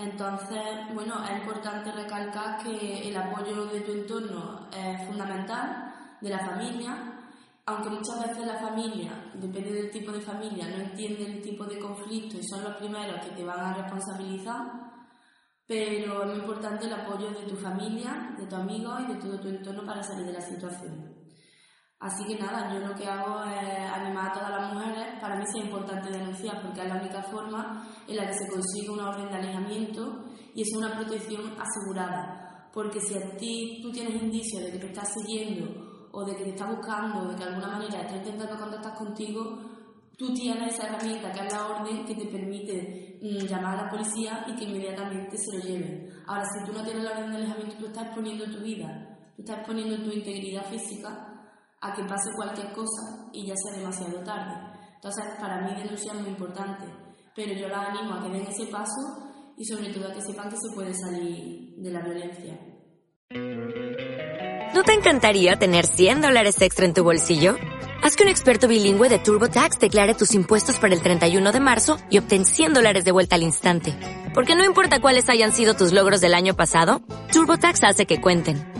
Entonces, bueno, es importante recalcar que el apoyo de tu entorno es fundamental, de la familia, aunque muchas veces la familia, depende del tipo de familia, no entiende el tipo de conflicto y son los primeros que te van a responsabilizar, pero es muy importante el apoyo de tu familia, de tu amigo y de todo tu entorno para salir de la situación. Así que nada, yo lo que hago es animar a todas para mí es importante denunciar porque es la única forma en la que se consigue una orden de alejamiento y es una protección asegurada. Porque si a ti tú tienes indicios de que te está siguiendo o de que te está buscando o de que de alguna manera está intentando contactar contigo, tú tienes esa herramienta que es la orden que te permite mm, llamar a la policía y que inmediatamente se lo lleven. Ahora, si tú no tienes la orden de alejamiento, tú estás exponiendo tu vida, tú estás exponiendo tu integridad física a que pase cualquier cosa y ya sea demasiado tarde. Entonces, para mí denunciar es muy importante, pero yo la animo a que den ese paso y sobre todo a que sepan que se puede salir de la violencia. ¿No te encantaría tener 100 dólares extra en tu bolsillo? Haz que un experto bilingüe de TurboTax declare tus impuestos para el 31 de marzo y obtén 100 dólares de vuelta al instante. Porque no importa cuáles hayan sido tus logros del año pasado, TurboTax hace que cuenten.